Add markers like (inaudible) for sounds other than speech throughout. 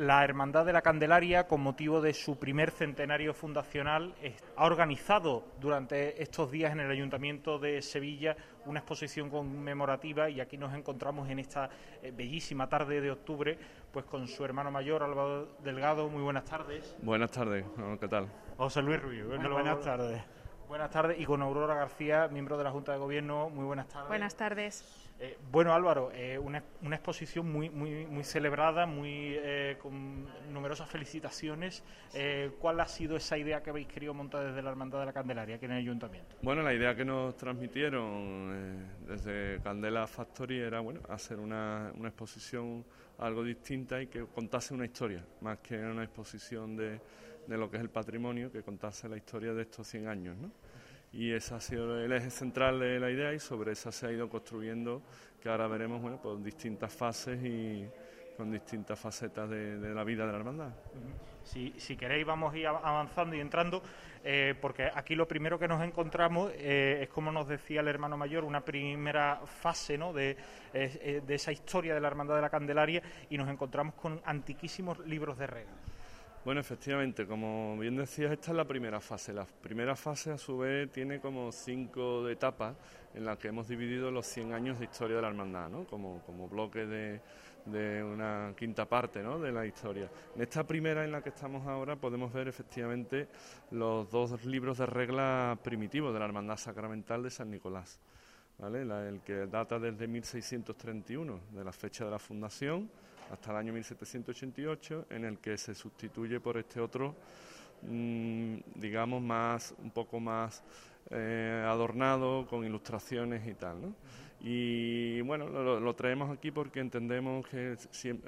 La Hermandad de la Candelaria, con motivo de su primer centenario fundacional, ha organizado durante estos días en el Ayuntamiento de Sevilla una exposición conmemorativa y aquí nos encontramos en esta eh, bellísima tarde de octubre pues con su hermano mayor Álvaro Delgado. Muy buenas tardes. Buenas tardes, ¿qué tal? José Luis Rubio. buenas tardes. Buenas tardes y con Aurora García, miembro de la Junta de Gobierno. Muy buenas tardes. Buenas tardes. Eh, bueno, Álvaro, eh, una, exposición muy, muy, muy celebrada, muy eh, con numerosas felicitaciones. ¿Cuál ha sido esa idea que habéis querido montar desde la Hermandad de la Candelaria aquí en el Ayuntamiento? Bueno, la idea que nos transmitieron desde Candela Factory era bueno hacer una, una exposición algo distinta y que contase una historia, más que una exposición de, de lo que es el patrimonio, que contase la historia de estos 100 años, ¿no? y ese ha sido el eje central de la idea y sobre esa se ha ido construyendo que ahora veremos bueno pues distintas fases y con distintas facetas de, la vida de la hermandad. Si, queréis vamos a ir avanzando y entrando, eh, porque aquí lo primero que nos encontramos eh, es, como nos decía el hermano mayor, una primera fase ¿no? de, eh, de esa historia de la Hermandad de la Candelaria y nos encontramos con antiquísimos libros de reglas. Bueno, efectivamente, como bien decías, esta es la primera fase. La primera fase, a su vez, tiene como cinco etapas en las que hemos dividido los 100 años de historia de la hermandad, ¿no? como, como bloque de, de una quinta parte ¿no? de la historia. En esta primera en la que estamos ahora podemos ver efectivamente los dos libros de reglas primitivos de la Hermandad Sacramental de San Nicolás. ¿Vale? el que data desde 1631, de la fecha de la fundación, hasta el año 1788, en el que se sustituye por este otro, mm, digamos, más, un poco más eh, adornado, con ilustraciones y tal. ¿no? Y bueno, lo, traemos aquí porque entendemos que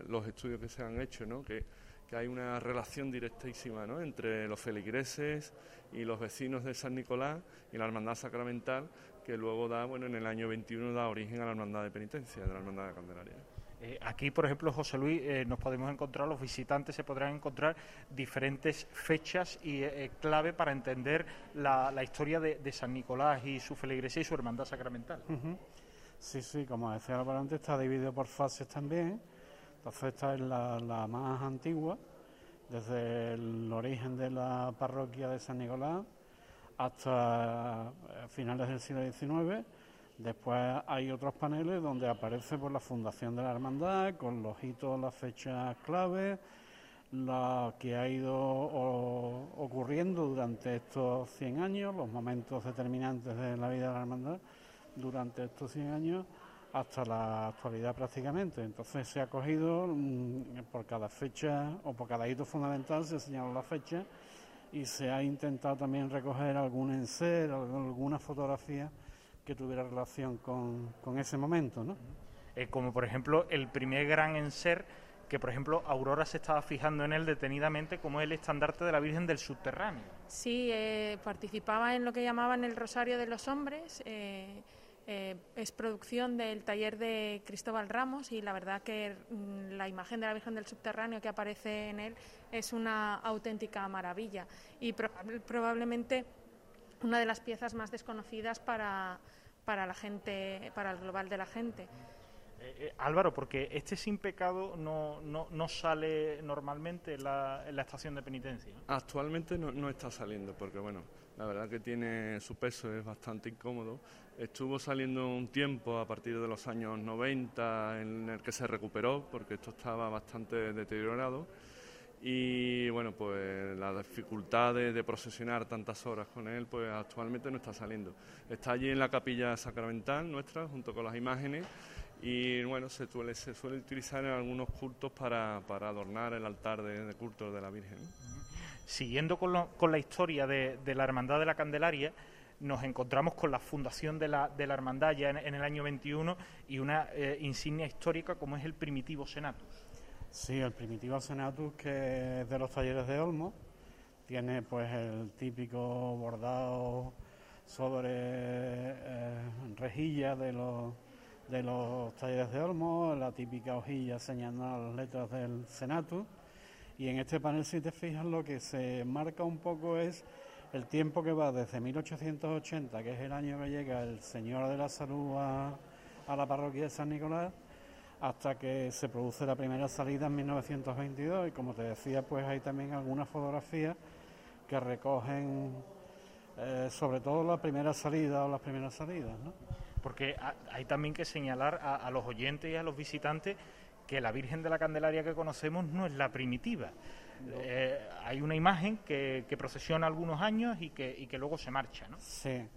los estudios que se han hecho, ¿no? que, que hay una relación directísima ¿no? entre los feligreses y los vecinos de San Nicolás y la Hermandad Sacramental, que luego da, bueno, en el año 21 da origen a la Hermandad de Penitencia, de la Hermandad de Candelaria. Eh, aquí, por ejemplo, José Luis, eh, nos podemos encontrar, los visitantes se podrán encontrar diferentes fechas y eh, clave para entender la, historia de, San Nicolás y su feligresía y su hermandad sacramental. Sí, sí, como decía Álvaro antes, está dividido por fases también. Entonces, esta es la, la más antigua, desde el origen de la parroquia de San Nicolás hasta finales del siglo XIX Después hay otros paneles donde aparece por la fundación de la hermandad, con los hitos, las fechas claves, lo que ha ido ocurriendo durante estos 100 años, los momentos determinantes de la vida de la hermandad durante estos 100 años hasta la actualidad prácticamente. Entonces se ha cogido mm, por cada fecha o por cada hito fundamental se ha señalado la fecha y se ha intentado también recoger algún enser, alguna fotografía que tuviera relación con, con ese momento, ¿no? Eh, como por ejemplo el primer gran enser que por ejemplo Aurora se estaba fijando en él detenidamente como el estandarte de la Virgen del Subterráneo. Sí, eh, participaba en lo que llamaban el Rosario de los Hombres. Eh, es producción del taller de Cristóbal Ramos y la verdad que mm, la imagen de la Virgen del Subterráneo que aparece en él es una auténtica maravilla y probablemente una de las piezas más desconocidas para, para la gente, para el global de la gente. Eh, eh, Álvaro, porque este sin pecado no, no, no sale normalmente en la, en la estación de penitencia. Actualmente no, no, está saliendo, porque bueno, la verdad que tiene su peso, es bastante incómodo. Estuvo saliendo un tiempo a partir de los años 90 en el que se recuperó, porque esto estaba bastante deteriorado y bueno, pues la dificultad de, procesionar tantas horas con él, pues actualmente no está saliendo. Está allí en la capilla sacramental nuestra, junto con las imágenes, y bueno, se suele, se suele utilizar en algunos cultos para, para adornar el altar de, culto de la Virgen. Siguiendo con, la historia de, la Hermandad de la Candelaria, nos encontramos con la fundación de la, de la hermandad ya en, el año 21 y una eh, insignia histórica como es el primitivo Senatus. Sí, el primitivo Senatus, que es de los talleres de Olmo, tiene pues el típico bordado sobre eh, rejilla de los, de los talleres de Olmo, la típica hojilla señalando las letras del Senatus. Y en este panel, si te fijas, lo que se marca un poco es el tiempo que va desde 1880, que es el año que llega el Señor de la Salud a, a la parroquia de San Nicolás, hasta que se produce la primera salida en 1922 y como te decía pues hay también algunas fotografías que recogen eh, sobre todo la primera salida o las primeras salidas. ¿no? Porque hay también que señalar a, los oyentes y a los visitantes que la Virgen de la Candelaria que conocemos no es la primitiva. Eh, hay una imagen que, procesiona algunos años y que, y que luego se marcha, ¿no? Sí.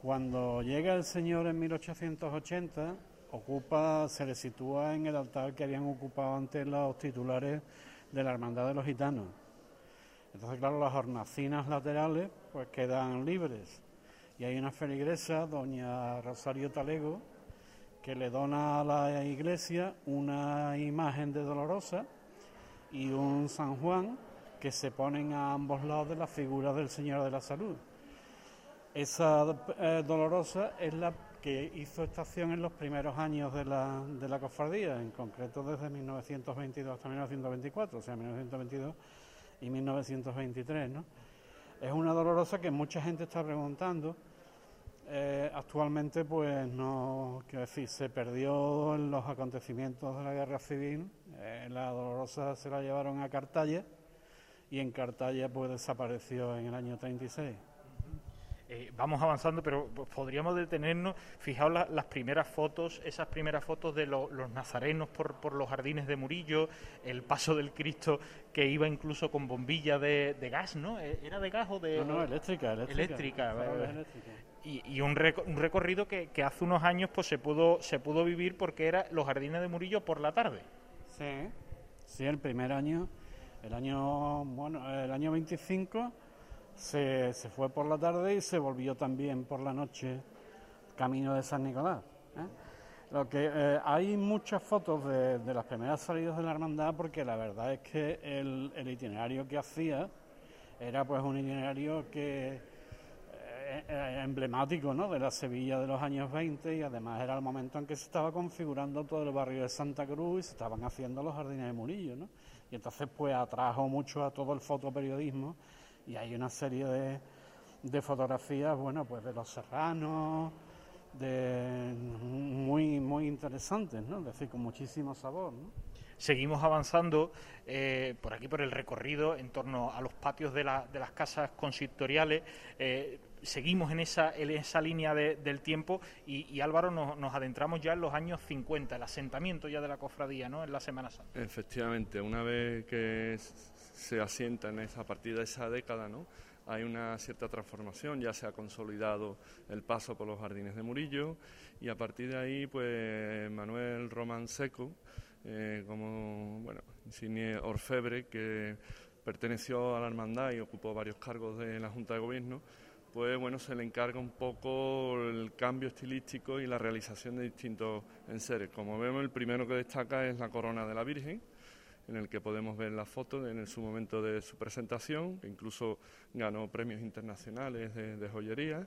Cuando llega el Señor en 1880, ocupa, se le sitúa en el altar que habían ocupado antes los titulares de la Hermandad de los Gitanos. Entonces, claro, las hornacinas laterales pues quedan libres. Y hay una feligresa, doña Rosario Talego, que le dona a la iglesia una imagen de Dolorosa y un San Juan que se ponen a ambos lados de la figura del Señor de la Salud. Esa eh, Dolorosa es la que hizo estación en los primeros años de la, de la cofradía, en concreto desde 1922 hasta 1924, o sea, 1922 y 1923, ¿no? Es una dolorosa que mucha gente está preguntando. Eh, actualmente, pues no, quiero decir, se perdió en los acontecimientos de la guerra civil. Eh, la dolorosa se la llevaron a Cartaya y en Cartaya, pues desapareció en el año 36. Eh, vamos avanzando, pero podríamos detenernos. Fijaos las primeras fotos, esas primeras fotos de los nazarenos por, los jardines de Murillo, el paso del Cristo que iba incluso con bombilla de, gas, ¿no? Eh, ¿Era de gas o de.? No, no, eléctrica, eléctrica. Y, un, recorrido que, hace unos años pues se pudo se pudo vivir porque era los jardines de Murillo por la tarde. Sí, sí, el primer año, el año, bueno, el año 25 se, se, fue por la tarde y se volvió también por la noche camino de San Nicolás. ¿eh? Lo que eh, hay muchas fotos de, las primeras salidas de la hermandad porque la verdad es que el, itinerario que hacía era pues un itinerario que emblemático ¿no? de la Sevilla de los años 20 y además era el momento en que se estaba configurando todo el barrio de Santa Cruz y se estaban haciendo los jardines de Murillo. ¿no? Y entonces pues atrajo mucho a todo el fotoperiodismo y hay una serie de, de fotografías, bueno, pues de los serranos, de muy muy interesantes, ¿no? Es decir, con muchísimo sabor. Seguimos avanzando eh, por aquí por el recorrido en torno a los patios de, de las casas consistoriales. Eh, seguimos en esa, en esa línea del tiempo y, Álvaro nos, nos, adentramos ya en los años 50, el asentamiento ya de la cofradía, ¿no? En la Semana Santa. Efectivamente, una vez que se asienta en esa, a partir de esa década, ¿no? hay una cierta transformación, ya se ha consolidado el paso por los jardines de Murillo y a partir de ahí, pues Manuel Román Seco, eh, como bueno, insigne orfebre que perteneció a la hermandad y ocupó varios cargos de la Junta de Gobierno, pues bueno, se le encarga un poco el cambio estilístico y la realización de distintos enseres. Como vemos, el primero que destaca es la corona de la Virgen, en el que podemos ver la foto en su momento de su presentación, que incluso ganó premios internacionales de, joyería.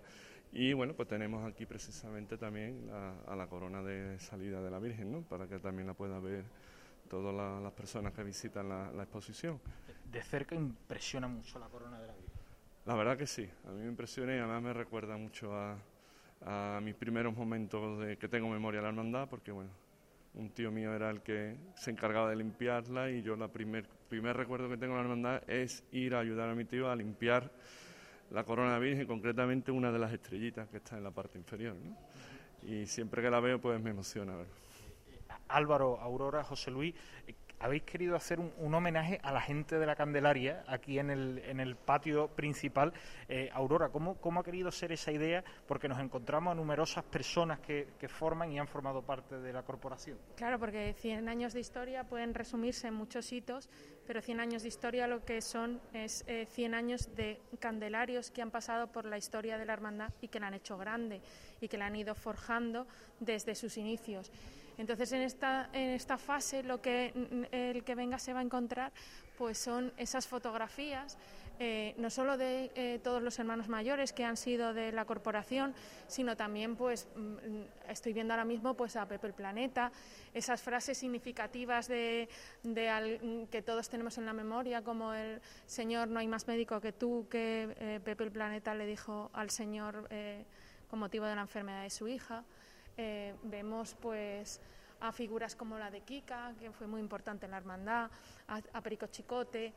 Y bueno, pues tenemos aquí precisamente también a la corona de salida de la Virgen, ¿no? para que también la pueda ver todas las personas que visitan la, exposición. De cerca impresiona mucho la corona de la Virgen. La verdad que sí, a mí me impresiona y además me recuerda mucho a, mis primeros momentos de que tengo memoria de la hermandad, porque bueno, un tío mío era el que se encargaba de limpiarla y yo la primer, primer recuerdo que tengo de la hermandad es ir a ayudar a mi tío a limpiar la corona virgen, concretamente una de las estrellitas que está en la parte inferior. Y siempre que la veo pues me emociona. Álvaro, Aurora, José Luis, habéis querido hacer un, homenaje a la gente de la Candelaria aquí en el, en el patio principal. Eh, Aurora, ¿cómo, ¿cómo, ha querido ser esa idea? Porque nos encontramos a numerosas personas que, forman y han formado parte de la corporación. Claro, porque 100 años de historia pueden resumirse en muchos hitos, pero 100 años de historia lo que son es 100 eh, años de candelarios que han pasado por la historia de la hermandad y que la han hecho grande y que la han ido forjando desde sus inicios. Entonces, en esta, en esta fase, lo que el que venga se va a encontrar, pues son esas fotografías, eh, no solo de eh, todos los hermanos mayores que han sido de la corporación, sino también, pues, mm, estoy viendo ahora mismo, pues, a Pepe el Planeta, esas frases significativas de, que todos tenemos en la memoria, como el Señor, no hay más médico que tú, que eh, Pepe el Planeta le dijo al Señor con motivo de la enfermedad de su hija. Eh, vemos pues a figuras como la de Kika, que fue muy importante en la hermandad, a, Perico Chicote.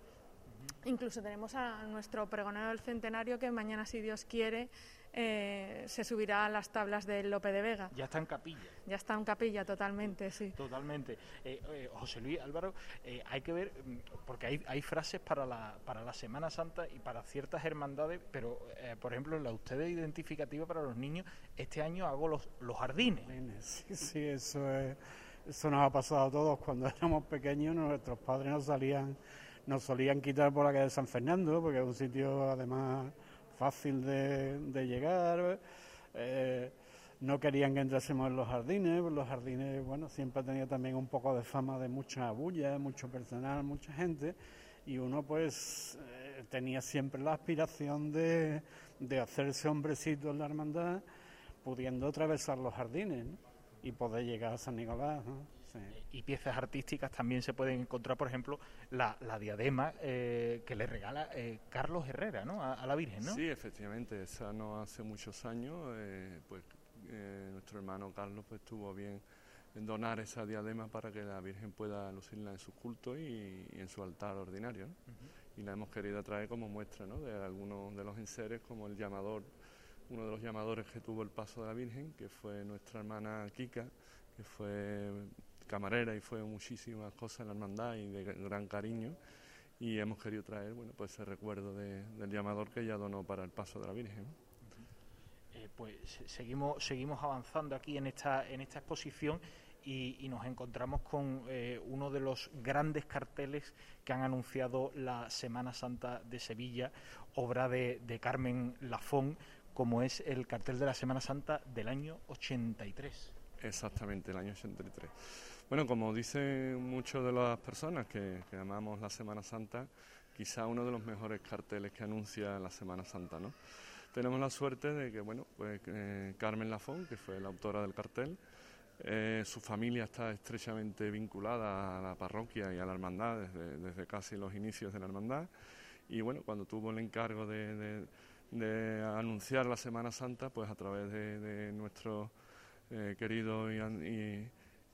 Incluso tenemos a nuestro pregonero del centenario que mañana, si Dios quiere, eh, se subirá a las tablas del Lope de Vega. Ya está en capilla. Ya está en capilla, totalmente, sí. Totalmente. Eh, eh, José Luis Álvaro, hay que ver, mm, porque hay, hay frases para la, para la Semana Santa y para ciertas hermandades, pero, por ejemplo, la usted identificativa para los niños, este año hago los, los jardines. Sí, sí, eso es, Eso nos ha pasado a todos. Cuando éramos pequeños, nuestros padres nos salían, nos solían quitar por la calle de San Fernando, porque es un sitio además fácil de, llegar. Eh, no querían que entrásemos en los jardines, los jardines, bueno, siempre ha también un poco de fama de mucha bulla, mucho personal, mucha gente, y uno pues eh, tenía siempre la aspiración de, de hacerse hombrecito en la hermandad, pudiendo atravesar los jardines y poder llegar a San Nicolás. Y piezas artísticas también se pueden encontrar, por ejemplo, la, diadema eh, que le regala eh, Carlos Herrera ¿no? A, la Virgen, ¿no? Sí, efectivamente, esa no hace muchos años, eh, pues nuestro hermano Carlos pues tuvo bien en donar esa diadema para que la Virgen pueda lucirla en su culto y, en su altar ordinario. Y la hemos querido traer como muestra ¿no? de algunos de los enseres, como el llamador, uno de los llamadores que tuvo el paso de la Virgen, que fue nuestra hermana Kika, que fue camarera y fue muchísimas cosas en la hermandad y de gran cariño y hemos querido traer bueno pues ese recuerdo del llamador que ella donó para el paso de la Virgen. Eh, pues seguimos seguimos avanzando aquí en esta en esta exposición y, nos encontramos con eh, uno de los grandes carteles que han anunciado la Semana Santa de Sevilla, obra de, de Carmen Lafón, como es el cartel de la Semana Santa del año 83. Exactamente, el año 83. Bueno, como dicen muchas de las personas que, que, amamos la Semana Santa, quizá uno de los mejores carteles que anuncia la Semana Santa, ¿no? Tenemos la suerte de que, bueno, pues eh, Carmen Lafón, que fue la autora del cartel, eh, su familia está estrechamente vinculada a la parroquia y a la hermandad desde, casi los inicios de la hermandad. Y bueno, cuando tuvo el encargo de, anunciar la Semana Santa, pues a través de, nuestro eh, querido y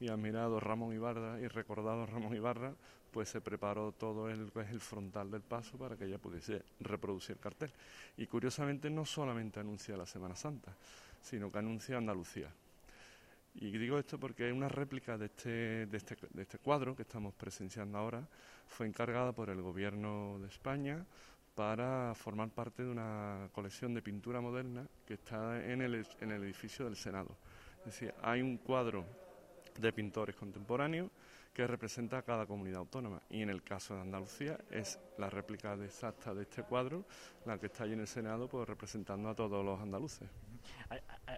admirado Ramón Ibarra y recordado Ramón Ibarra, pues se preparó todo el, pues, el frontal del paso para que ella pudiese reproducir el cartel. Y curiosamente no solamente anuncia la Semana Santa, sino que anuncia Andalucía. Y digo esto porque una réplica de este, de este, de este cuadro que estamos presenciando ahora fue encargada por el Gobierno de España para formar parte de una colección de pintura moderna que está en el, en el edificio del Senado. Es decir, hay un cuadro de pintores contemporáneos que representa a cada comunidad autónoma. Y en el caso de Andalucía es la réplica exacta de este cuadro, la que está ahí en el Senado, pues representando a todos los andaluces.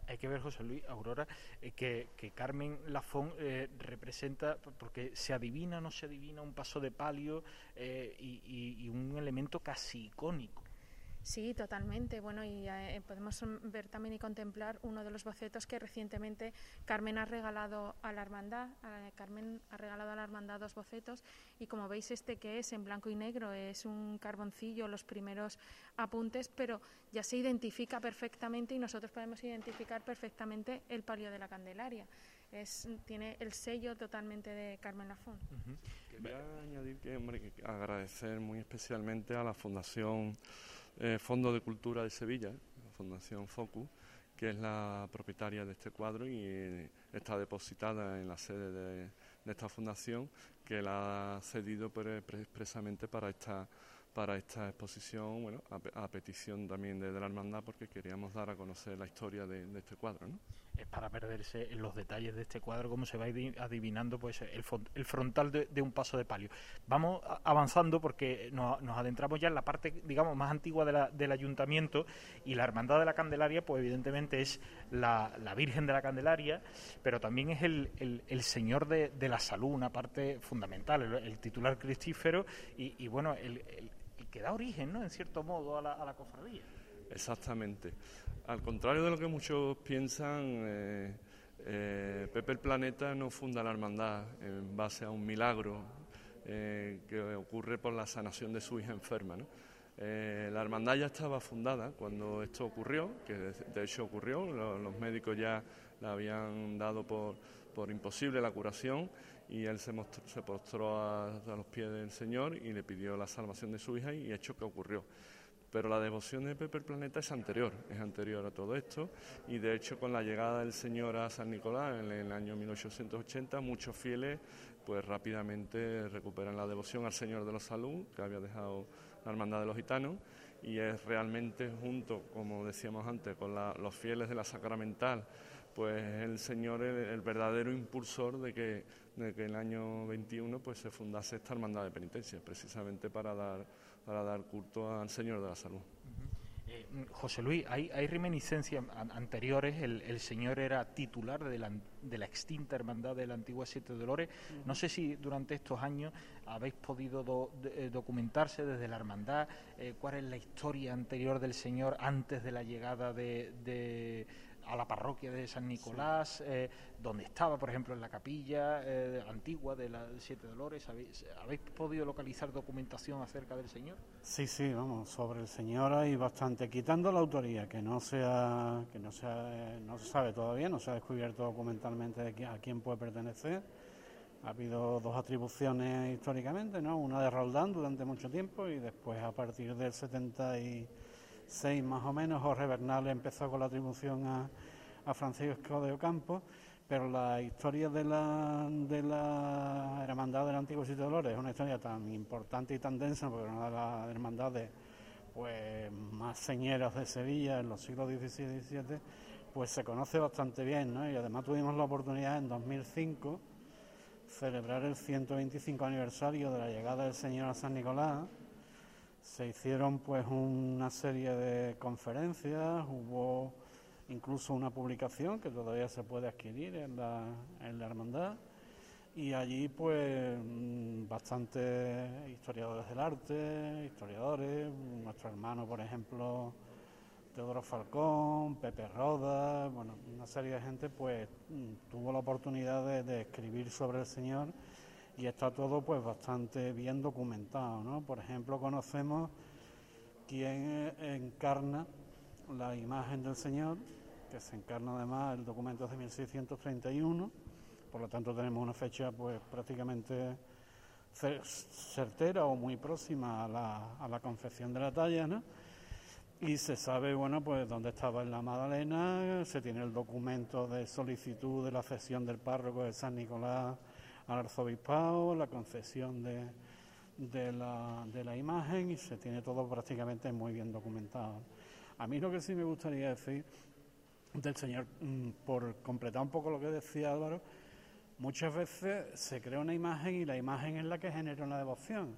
Hay, que ver, José Luis, Aurora, eh, que, Carmen Lafón eh, representa, porque se adivina o no se adivina, un paso de palio eh, y un elemento casi icónico. Sí, totalmente. Bueno, y eh, podemos ver también y contemplar uno de los bocetos que recientemente Carmen ha regalado a la hermandad. Carmen ha regalado a la hermandad dos bocetos y como veis este que es en blanco y negro es un carboncillo, los primeros apuntes, pero ya se identifica perfectamente y nosotros podemos identificar perfectamente el palio de la Candelaria. Tiene el sello totalmente de Carmen Lafón. Quería añadir que, que agradecer muy especialmente a la Fundación eh, Fondo de Cultura de Sevilla, la Fundación Focus, que es la propietaria de este cuadro y eh, está depositada en la sede de, esta fundación, que la ha cedido expresamente para esta para esta exposición, bueno, a, petición también de, la hermandad, porque queríamos dar a conocer la historia de, este cuadro, ¿no? Es para perderse en los detalles de este cuadro, cómo se va adivinando pues el, el frontal de, un paso de palio. Vamos avanzando porque nos, adentramos ya en la parte, digamos, más antigua del ayuntamiento y la hermandad de la Candelaria, pues evidentemente es la, Virgen de la Candelaria, pero también es el, Señor de, la Salud, una parte fundamental, el, titular cristífero y, bueno, el que da origen, ¿no? En cierto modo, la, a la cofradía. Exactamente. Al contrario de lo que muchos piensan, eh, eh, Pepe el Planeta no funda la hermandad en base a un milagro eh, que ocurre por la sanación de su hija enferma. la hermandad ya estaba fundada cuando esto ocurrió, que de, hecho ocurrió, los médicos ya la habían dado por, por imposible la curación y él se, se postró a, los pies del Señor y le pidió la salvación de su hija y hecho que ocurrió. Pero la devoción de Pepe el Planeta es anterior, es anterior a todo esto. Y de hecho con la llegada del Señor a San Nicolás en el año 1880 muchos fieles pues rápidamente recuperan la devoción al Señor de la Salud que había dejado la Hermandad de los Gitanos. Y es realmente junto, como decíamos antes, con los fieles de la Sacramental, pues el Señor el, el verdadero impulsor de que, de que el año 21 pues se fundase esta hermandad de penitencia, precisamente para dar, para dar culto al Señor de la Salud. Eh, José Luis, hay, hay reminiscencias anteriores, el, señor era titular de la, de la, extinta hermandad de la antigua Siete Dolores. No sé si durante estos años habéis podido eh, documentarse desde la hermandad, eh, cuál es la historia anterior del señor antes de la llegada de a la parroquia de San Nicolás, eh, donde estaba, por ejemplo, en la capilla eh, antigua de la Siete Dolores. ¿Habéis, podido localizar documentación acerca del Señor? Sí, sí, vamos, sobre el Señor hay bastante. Quitando la autoría, que no sea, que no sea, no se sabe todavía, no se ha descubierto documentalmente a quién puede pertenecer. Ha habido dos atribuciones históricamente, ¿no? Una de Roldán durante mucho tiempo y después a partir del 70 y seis más o menos, Jorge Bernal empezó con la atribución a, a Francisco de Ocampo, pero la historia de la, de la Hermandad del Antiguo Sitio de Dolores es una historia tan importante y tan densa, porque una de las hermandades pues, más señeras de Sevilla en los siglos XVI y XVII, pues se conoce bastante bien, ¿no? Y además tuvimos la oportunidad en 2005 celebrar el 125 aniversario de la llegada del Señor a San Nicolás se hicieron pues una serie de conferencias, hubo incluso una publicación que todavía se puede adquirir en la, en la hermandad y allí pues mm, bastantes historiadores del arte, historiadores, nuestro hermano por ejemplo Teodoro Falcón, Pepe Roda, bueno, una serie de gente pues mm, tuvo la oportunidad de, de escribir sobre el Señor y está todo pues bastante bien documentado, ¿no? Por ejemplo, conocemos quién encarna la imagen del Señor, que se encarna además el documento de 1631, por lo tanto tenemos una fecha pues prácticamente certera o muy próxima a la, a la confección de la talla, ¿no? Y se sabe, bueno, pues dónde estaba en la Magdalena, se tiene el documento de solicitud de la cesión del párroco de San Nicolás al arzobispado, la concesión de, de, la, de la imagen y se tiene todo prácticamente muy bien documentado. A mí lo que sí me gustaría decir del Señor, mm, por completar un poco lo que decía Álvaro, muchas veces se crea una imagen y la imagen es la que genera una devoción.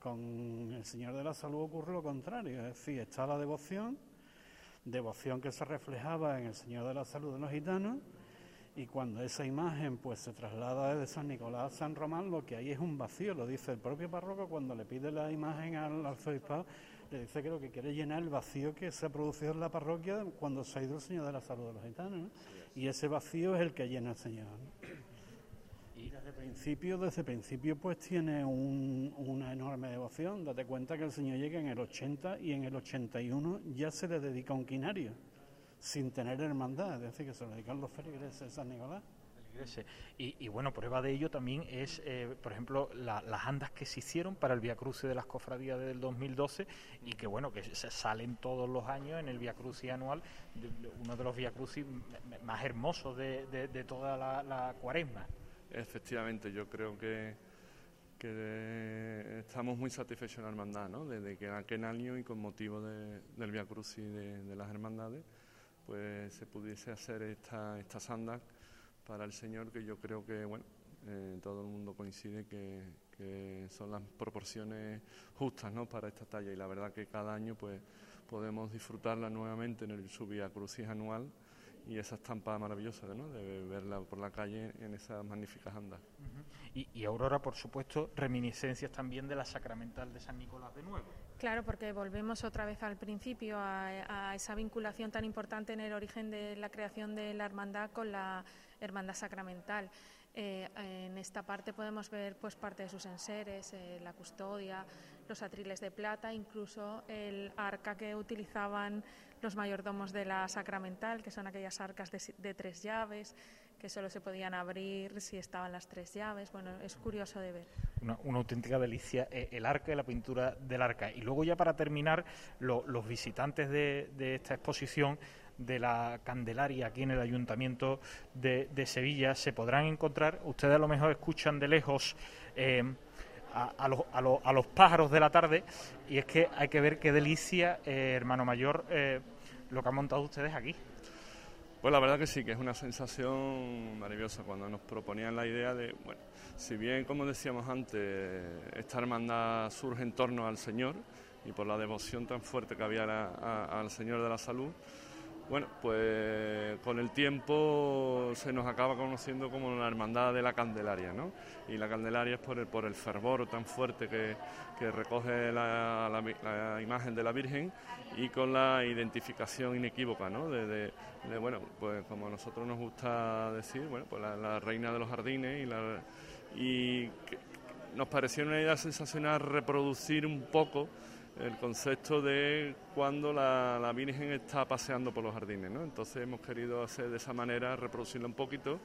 Con el Señor de la Salud ocurre lo contrario, es decir, está la devoción, devoción que se reflejaba en el Señor de la Salud de los gitanos, y cuando esa imagen pues se traslada desde San Nicolás a San Román, lo que hay es un vacío, lo dice el propio párroco cuando le pide la imagen al arzobispado, le dice que lo que quiere llenar el vacío que se ha producido en la parroquia cuando se ha ido el Señor de la Salud de los Gitanos, y ese vacío es el que llena el Señor. Y desde el principio, desde principio pues tiene una enorme devoción, date cuenta que el Señor llega en el 80 y en el 81 ya se le dedica un quinario sin tener hermandad, es decir, que se lo dedican los feligreses de San Nicolás. Y, y, bueno, prueba de ello también es, eh, por ejemplo, las andas que se hicieron para el Via Crucis de las Cofradías del 2012 y que bueno, que se salen todos los años en el Via Crucis anual, uno de los Via Crucis más hermosos de, de, toda la, cuaresma. Efectivamente, yo creo que, que estamos muy satisfechos en la hermandad, ¿no? Desde que aquel año y con motivo del Via Crucis de las hermandades pues se pudiese hacer esta, esta sanda para el Señor, que yo creo que, bueno, eh, todo el mundo coincide que, son las proporciones justas ¿no? para esta talla y la verdad que cada año pues podemos disfrutarla nuevamente en el Subia Crucis anual y esa estampa maravillosa ¿no? de verla por la calle en esas magníficas andas. y Aurora, por supuesto, reminiscencias también de la Sacramental de San Nicolás de nuevo. Claro, porque volvemos otra vez al principio, a, esa vinculación tan importante en el origen de la creación de la hermandad con la hermandad sacramental. Eh, en esta parte podemos ver pues parte de sus enseres, eh, la custodia, los atriles de plata, incluso el arca que utilizaban los mayordomos de la sacramental, que son aquellas arcas de, tres llaves, que solo se podían abrir si estaban las tres llaves. Bueno, es curioso de ver. Una, auténtica delicia eh, el arca y la pintura del arca. Y luego ya para terminar, los visitantes de, esta exposición de la Candelaria aquí en el Ayuntamiento de, Sevilla se podrán encontrar, ustedes a lo mejor escuchan de lejos eh, a, los, pájaros de la tarde y es que hay que ver qué delicia, eh, hermano mayor, lo que han montado ustedes aquí. Pues la verdad que sí, que es una sensación maravillosa cuando nos proponían la idea de, bueno, si bien como decíamos antes, esta hermandad surge en torno al Señor y por la devoción tan fuerte que había al Señor de la Salud, bueno, pues con el tiempo se nos acaba conociendo como la hermandad de la Candelaria, ¿no? Y la Candelaria es por el, por el fervor tan fuerte que, recoge la, imagen de la Virgen y con la identificación inequívoca, ¿no? De, bueno, pues como a nosotros nos gusta decir, bueno, pues la, reina de los jardines y, la, y nos pareció una idea sensacional reproducir un poco el concepto de cuando la, Virgen está paseando por los jardines. ¿no? Entonces hemos querido hacer de esa manera, reproducirlo un poquito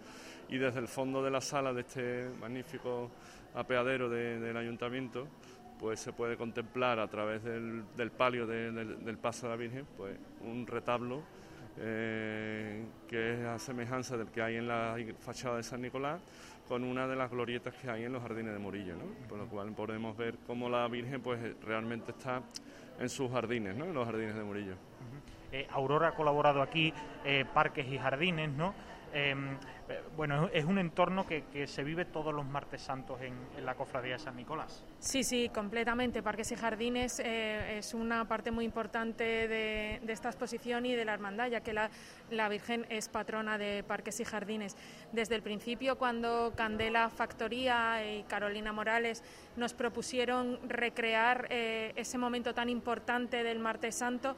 y desde el fondo de la sala de este magnífico apeadero del ayuntamiento pues se puede contemplar a través del, palio del paso de la Virgen pues un retablo eh, que es a semejanza del que hay en la fachada de San Nicolás con una de las glorietas que hay en los jardines de Murillo, ¿no? por lo cual podemos ver cómo la Virgen pues realmente está en sus jardines, ¿no? en los jardines de Murillo. Eh, Aurora ha colaborado aquí, eh, Parques y Jardines, ¿no? Em, bueno, es un entorno que, se vive todos los martes santos en, la cofradía de San Nicolás. Sí, sí, completamente. Parques y Jardines eh, es una parte muy importante de, esta exposición y de la hermandad, ya que la, Virgen es patrona de Parques y Jardines. Desde el principio, cuando Candela Factoría y Carolina Morales nos propusieron recrear eh, ese momento tan importante del martes santo,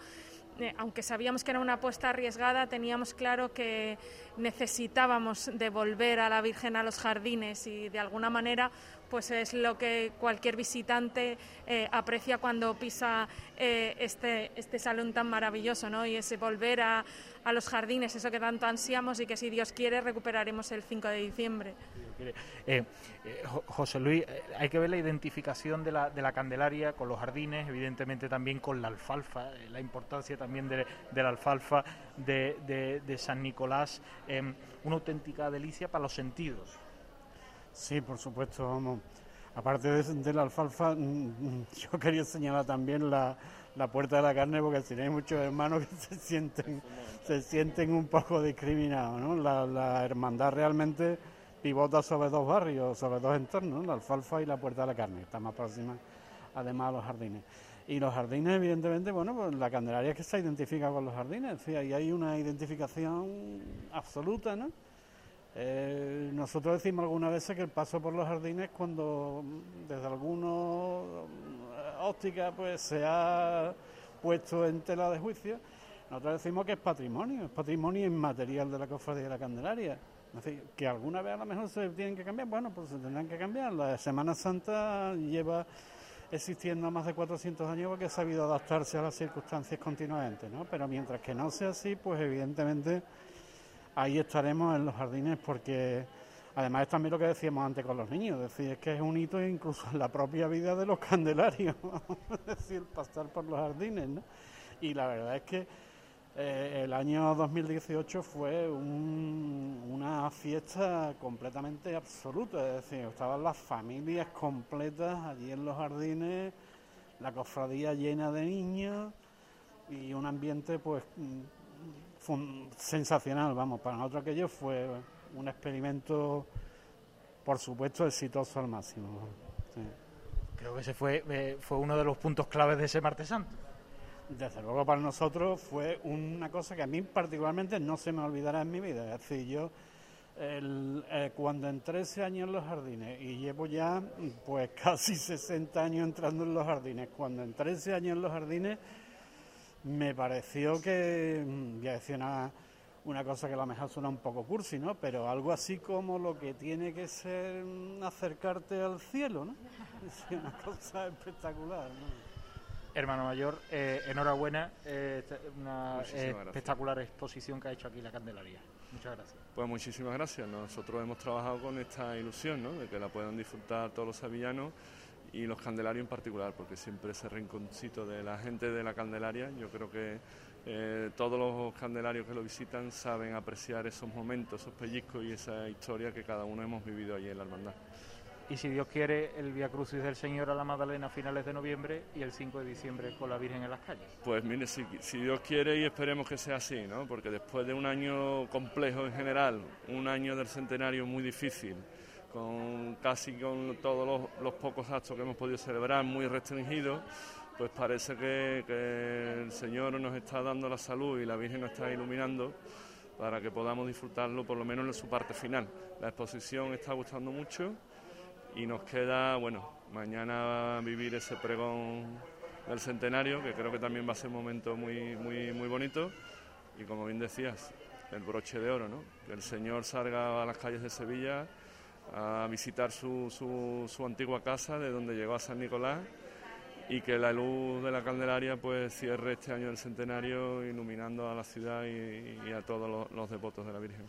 eh, aunque sabíamos que era una apuesta arriesgada, teníamos claro que necesitábamos devolver a la Virgen a los jardines y de alguna manera pues es lo que cualquier visitante eh, aprecia cuando pisa eh, este, este salón tan maravilloso, ¿no? Y ese volver a, a, los jardines, eso que tanto ansiamos y que si Dios quiere recuperaremos el 5 de diciembre. Eh, José Luis, hay que ver la identificación de la, de la Candelaria con los jardines, evidentemente también con la alfalfa, la importancia también de, la alfalfa de, de San Nicolás, una auténtica delicia para los sentidos. Sí, por supuesto, vamos. Aparte de, la alfalfa, mm, mm, (laughs) yo quería señalar también la, puerta de la carne porque si hay muchos hermanos (laughs) que se sienten, se sienten un poco discriminados, ¿no? La, hermandad realmente pivota sobre dos barrios, sobre dos entornos, la alfalfa y la puerta de la carne, está más próxima además a los jardines. Y los jardines, evidentemente, bueno, pues la Candelaria es que se identifica con los jardines, es ahí hay una identificación absoluta, ¿no? Eh, nosotros decimos algunas veces que el paso por los jardines cuando desde algunos eh, óptica pues se ha puesto en tela de juicio, nosotros decimos que es patrimonio, es patrimonio inmaterial de la cofradía de la Candelaria. que alguna vez a lo mejor se tienen que cambiar, bueno, pues se tendrán que cambiar. La Semana Santa lleva existiendo más de 400 años porque ha sabido adaptarse a las circunstancias continuamente, ¿no? Pero mientras que no sea así, pues evidentemente ahí estaremos en los jardines porque además es también lo que decíamos antes con los niños, es decir, es que es un hito incluso en la propia vida de los candelarios, (laughs) es decir, pasar por los jardines, ¿no? Y la verdad es que eh, el año 2018 fue una fiesta completamente absoluta, es decir, estaban las familias completas allí en los jardines, la cofradía llena de niños y un ambiente pues sensacional, vamos, para nosotros aquello fue un experimento, por supuesto, exitoso al máximo. Creo que ese fue, eh, fue uno de los puntos claves de ese martes santo. Desde luego para nosotros fue una cosa que a mí particularmente no se me olvidará en mi vida. Es decir, yo eh, cuando entré ese año en los jardines y llevo ya pues (laughs) casi 60 años entrando en los jardines, cuando entré ese año en los jardines me pareció que, mm, voy a decir una, cosa que a lo mejor suena un poco cursi, ¿no? Pero algo así como lo que tiene que ser mm, acercarte al cielo, ¿no? (laughs) Es una cosa espectacular, ¿no? Hermano Mayor, eh, enhorabuena, eh, una espectacular exposición que ha hecho aquí la Candelaria. Muchas gracias. Pues muchísimas gracias. Nosotros hemos trabajado con esta ilusión, ¿no? de que la puedan disfrutar todos los sevillanos y los candelarios en particular, porque siempre ese rinconcito de la gente de la Candelaria, yo creo que eh, todos los candelarios que lo visitan saben apreciar esos momentos, esos pellizcos y esa historia que cada uno hemos vivido allí en la hermandad y si Dios quiere el Via Crucis del Señor a la Magdalena a finales de noviembre y el 5 de diciembre con la Virgen en las calles. Pues mire, si, Dios quiere y esperemos que sea así, ¿no? porque después de un año complejo en general, un año del centenario muy difícil, con casi con todos los, pocos actos que hemos podido celebrar muy restringidos, pues parece que, el Señor nos está dando la salud y la Virgen nos está iluminando para que podamos disfrutarlo por lo menos en su parte final. La exposición está gustando mucho y nos queda, bueno, mañana vivir ese pregón del centenario, que creo que también va a ser un momento muy, muy, muy bonito, y como bien decías, el broche de oro, ¿no? Que el Señor salga a las calles de Sevilla a visitar su, su, su antigua casa, de donde llegó a San Nicolás, y que la luz de la Candelaria pues cierre este año del centenario iluminando a la ciudad y, a todos los, los devotos de la Virgen.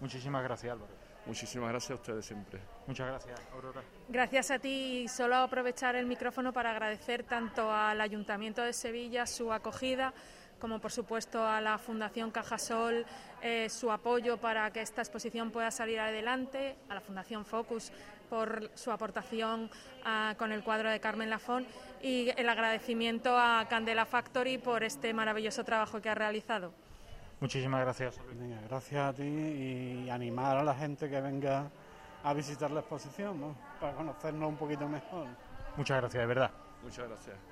Muchísimas gracias Álvaro. Muchísimas gracias a ustedes siempre. Muchas gracias, Aurora. Gracias a ti. Solo aprovechar el micrófono para agradecer tanto al Ayuntamiento de Sevilla su acogida, como por supuesto a la Fundación Cajasol eh, su apoyo para que esta exposición pueda salir adelante, a la Fundación Focus por su aportación ah, con el cuadro de Carmen Lafón y el agradecimiento a Candela Factory por este maravilloso trabajo que ha realizado. Muchísimas gracias. gracias a ti y animar a la gente que venga a visitar la exposición, ¿no? Para conocernos un poquito mejor. Muchas gracias, de verdad. Muchas gracias.